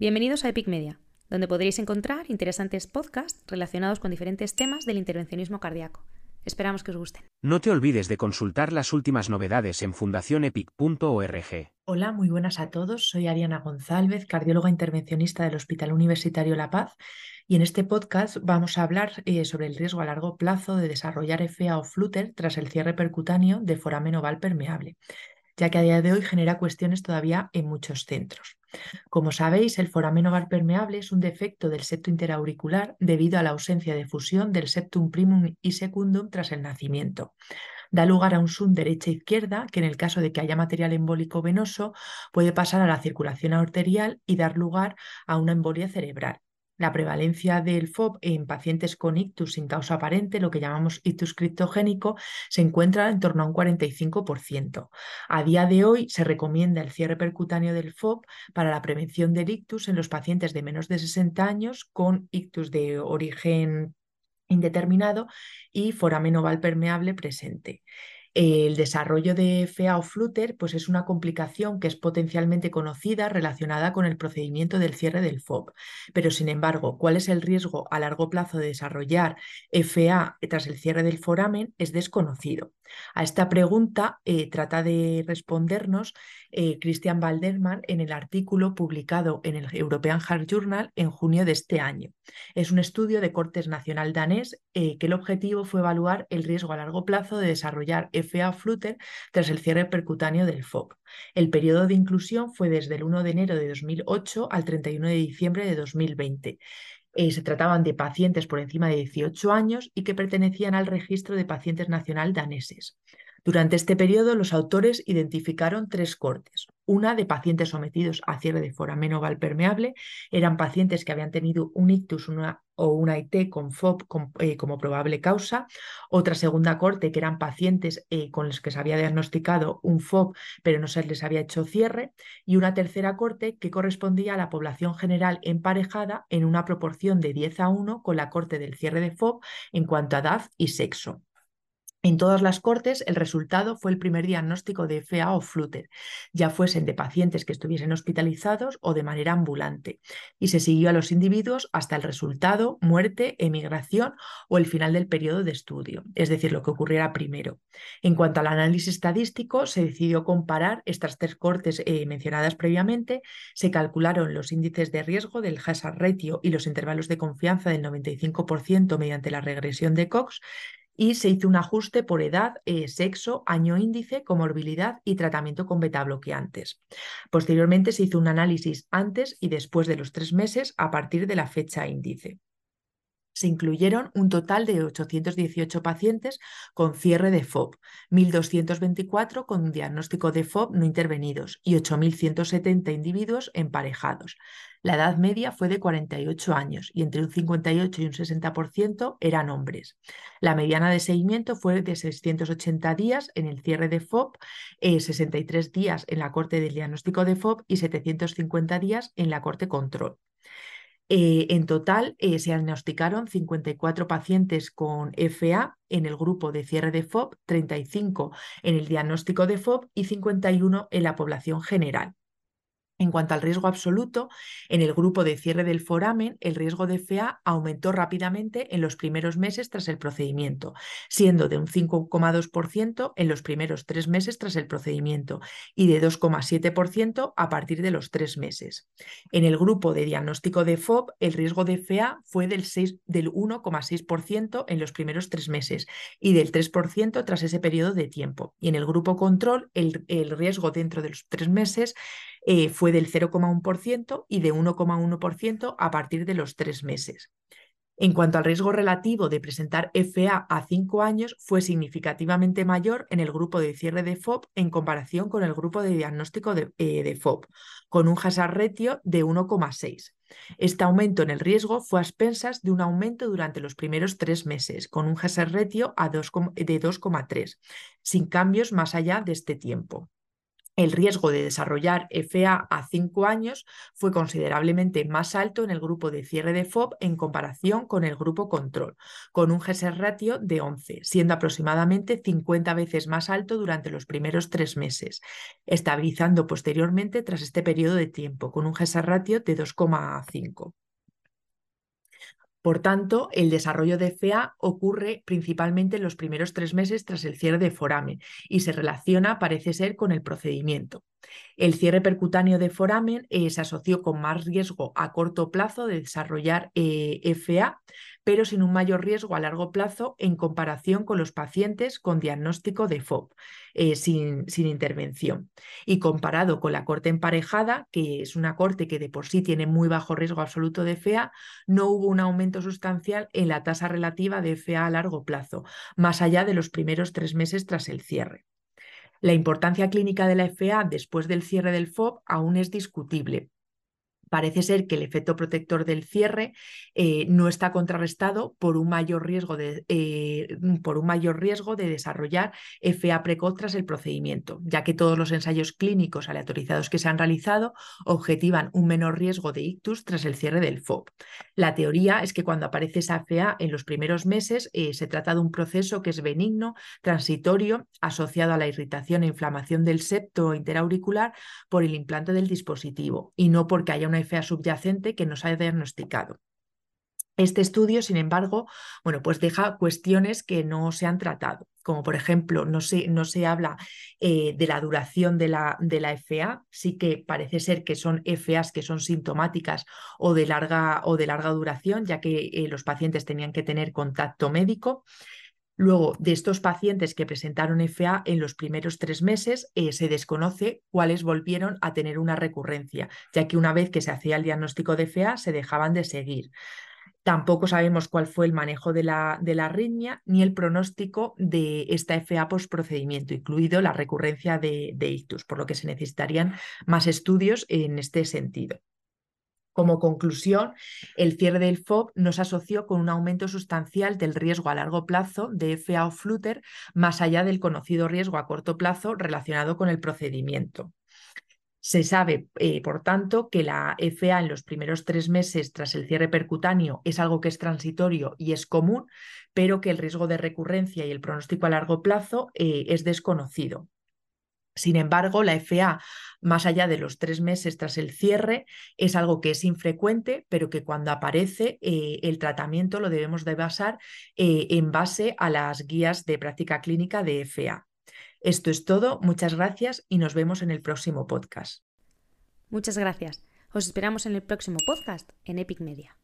Bienvenidos a Epic Media, donde podréis encontrar interesantes podcasts relacionados con diferentes temas del intervencionismo cardíaco. Esperamos que os gusten. No te olvides de consultar las últimas novedades en fundacionepic.org. Hola, muy buenas a todos. Soy Ariana González, cardióloga intervencionista del Hospital Universitario La Paz, y en este podcast vamos a hablar eh, sobre el riesgo a largo plazo de desarrollar FA o flutter tras el cierre percutáneo de foramen oval permeable ya que a día de hoy genera cuestiones todavía en muchos centros. Como sabéis, el foramen oval permeable es un defecto del septo interauricular debido a la ausencia de fusión del septum primum y secundum tras el nacimiento. Da lugar a un zoom derecha-izquierda que en el caso de que haya material embólico venoso puede pasar a la circulación arterial y dar lugar a una embolia cerebral. La prevalencia del FOB en pacientes con ictus sin causa aparente, lo que llamamos ictus criptogénico, se encuentra en torno a un 45%. A día de hoy se recomienda el cierre percutáneo del FOB para la prevención del ictus en los pacientes de menos de 60 años con ictus de origen indeterminado y foramen oval permeable presente. El desarrollo de FA o flutter pues es una complicación que es potencialmente conocida relacionada con el procedimiento del cierre del FOB. Pero sin embargo, ¿cuál es el riesgo a largo plazo de desarrollar FA tras el cierre del foramen? Es desconocido. A esta pregunta eh, trata de respondernos eh, Christian Balderman en el artículo publicado en el European Heart Journal en junio de este año. Es un estudio de Cortes Nacional danés eh, que el objetivo fue evaluar el riesgo a largo plazo de desarrollar FA Flutter tras el cierre percutáneo del FOB. El periodo de inclusión fue desde el 1 de enero de 2008 al 31 de diciembre de 2020. Eh, se trataban de pacientes por encima de 18 años y que pertenecían al registro de pacientes nacional daneses. Durante este periodo, los autores identificaron tres cortes. Una de pacientes sometidos a cierre de foramen oval permeable, eran pacientes que habían tenido un ictus o una IT con FOB eh, como probable causa. Otra segunda corte, que eran pacientes eh, con los que se había diagnosticado un FOB, pero no se les había hecho cierre. Y una tercera corte, que correspondía a la población general emparejada en una proporción de 10 a 1 con la corte del cierre de FOB en cuanto a edad y sexo. En todas las cortes, el resultado fue el primer diagnóstico de FA o flutter, ya fuesen de pacientes que estuviesen hospitalizados o de manera ambulante, y se siguió a los individuos hasta el resultado, muerte, emigración o el final del periodo de estudio, es decir, lo que ocurriera primero. En cuanto al análisis estadístico, se decidió comparar estas tres cortes eh, mencionadas previamente, se calcularon los índices de riesgo del hazard ratio y los intervalos de confianza del 95% mediante la regresión de Cox, y se hizo un ajuste por edad, eh, sexo, año índice, comorbilidad y tratamiento con beta bloqueantes. Posteriormente se hizo un análisis antes y después de los tres meses a partir de la fecha índice se incluyeron un total de 818 pacientes con cierre de FOB, 1.224 con diagnóstico de FOB no intervenidos y 8.170 individuos emparejados. La edad media fue de 48 años y entre un 58 y un 60% eran hombres. La mediana de seguimiento fue de 680 días en el cierre de FOB, 63 eh, días en la corte del diagnóstico de FOB y 750 días en la corte control. Eh, en total eh, se diagnosticaron 54 pacientes con FA en el grupo de cierre de FOB, 35 en el diagnóstico de FOB y 51 en la población general. En cuanto al riesgo absoluto, en el grupo de cierre del foramen, el riesgo de FA aumentó rápidamente en los primeros meses tras el procedimiento, siendo de un 5,2% en los primeros tres meses tras el procedimiento y de 2,7% a partir de los tres meses. En el grupo de diagnóstico de FOB, el riesgo de FA fue del, del 1,6% en los primeros tres meses y del 3% tras ese periodo de tiempo. Y en el grupo control, el riesgo dentro de los tres meses eh, fue del 0,1% y de 1,1% a partir de los tres meses. En cuanto al riesgo relativo de presentar FA a cinco años, fue significativamente mayor en el grupo de cierre de FOB en comparación con el grupo de diagnóstico de, eh, FOB, con un hazard ratio de 1,6. Este aumento en el riesgo fue a expensas de un aumento durante los primeros tres meses, con un hazard ratio a de 2,3, sin cambios más allá de este tiempo. El riesgo de desarrollar FA a 5 años fue considerablemente más alto en el grupo de cierre de FOB en comparación con el grupo control, con un GSR ratio de 11, siendo aproximadamente 50 veces más alto durante los primeros tres meses, estabilizando posteriormente tras este periodo de tiempo, con un GSR ratio de 2,5. Por tanto, el desarrollo de FA ocurre principalmente en los primeros tres meses tras el cierre de foramen y se relaciona, parece ser, con el procedimiento. El cierre percutáneo de foramen eh, se asoció con más riesgo a corto plazo de desarrollar eh, FA, pero sin un mayor riesgo a largo plazo en comparación con los pacientes con diagnóstico de FOB, eh, sin, intervención. Y comparado con la corte emparejada, que es una corte que de por sí tiene muy bajo riesgo absoluto de FA, no hubo un aumento sustancial en la tasa relativa de FA a largo plazo, más allá de los primeros tres meses tras el cierre. La importancia clínica de la FA después del cierre del FOB aún es discutible, parece ser que el efecto protector del cierre eh, no está contrarrestado por un mayor riesgo de, eh, por un mayor riesgo de desarrollar FA precoz tras el procedimiento, ya que todos los ensayos clínicos aleatorizados que se han realizado objetivan un menor riesgo de ictus tras el cierre del FOB. La teoría es que cuando aparece esa FA en los primeros meses eh, se trata de un proceso que es benigno, transitorio, asociado a la irritación e inflamación del septo interauricular por el implante del dispositivo y no porque haya una FA subyacente que nos haya diagnosticado. Este estudio, sin embargo, bueno, pues deja cuestiones que no se han tratado, como por ejemplo, no se, no se habla eh, de la duración de la, de la, FA, sí que parece ser que son FAs que son sintomáticas o de larga, o de larga duración, ya que eh, los pacientes tenían que tener contacto médico. Luego, de estos pacientes que presentaron FA en los primeros tres meses, eh, se desconoce cuáles volvieron a tener una recurrencia, ya que una vez que se hacía el diagnóstico de FA, se dejaban de seguir. Tampoco sabemos cuál fue el manejo de la, de la arritmia ni el pronóstico de esta FA procedimiento, incluido la recurrencia de, de ictus, por lo que se necesitarían más estudios en este sentido. Como conclusión, el cierre del FOB nos asoció con un aumento sustancial del riesgo a largo plazo de FA o flutter, más allá del conocido riesgo a corto plazo relacionado con el procedimiento. Se sabe, eh, por tanto, que la FA en los primeros tres meses tras el cierre percutáneo es algo que es transitorio y es común, pero que el riesgo de recurrencia y el pronóstico a largo plazo eh, es desconocido. Sin embargo, la FA, más allá de los tres meses tras el cierre, es algo que es infrecuente, pero que cuando aparece eh, el tratamiento lo debemos de basar eh, en base a las guías de práctica clínica de FA. Esto es todo, muchas gracias y nos vemos en el próximo podcast. Muchas gracias. Os esperamos en el próximo podcast en Epic Media.